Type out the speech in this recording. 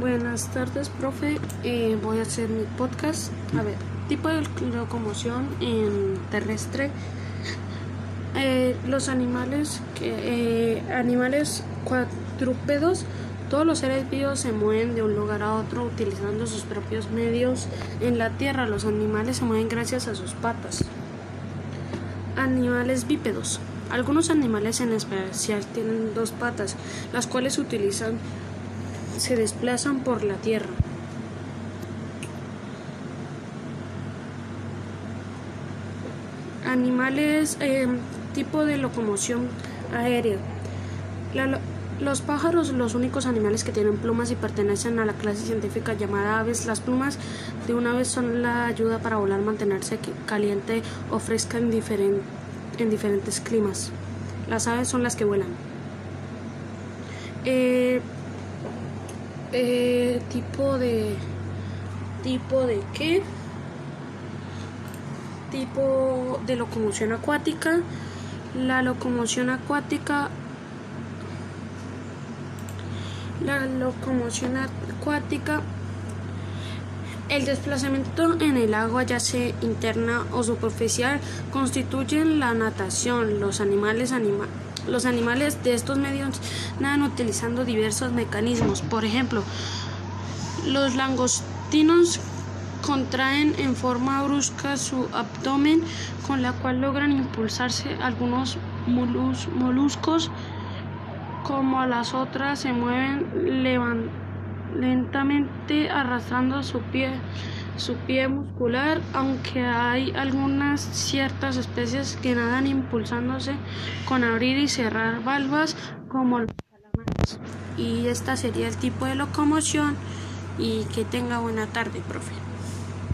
Buenas tardes, profe. Eh, voy a hacer mi podcast. A ver, tipo de locomoción en terrestre. Eh, los animales, que, eh, animales cuadrúpedos, todos los seres vivos se mueven de un lugar a otro utilizando sus propios medios. En la tierra, los animales se mueven gracias a sus patas. Animales bípedos. Algunos animales en especial tienen dos patas, las cuales utilizan, se desplazan por la tierra. Animales, eh, tipo de locomoción aérea. Los pájaros, los únicos animales que tienen plumas y pertenecen a la clase científica llamada aves. Las plumas de una vez son la ayuda para volar, mantenerse caliente o fresca en diferentes en diferentes climas. Las aves son las que vuelan. Eh, eh, tipo de tipo de qué tipo de locomoción acuática. La locomoción acuática la locomoción acuática el desplazamiento en el agua, ya sea interna o superficial, constituyen la natación. Los animales, los animales de estos medios nadan utilizando diversos mecanismos. Por ejemplo, los langostinos contraen en forma brusca su abdomen, con la cual logran impulsarse algunos moluscos, como las otras se mueven levantando lentamente arrastrando su pie, su pie muscular, aunque hay algunas ciertas especies que nadan impulsándose con abrir y cerrar valvas como los calamares. Y esta sería el tipo de locomoción y que tenga buena tarde, profe.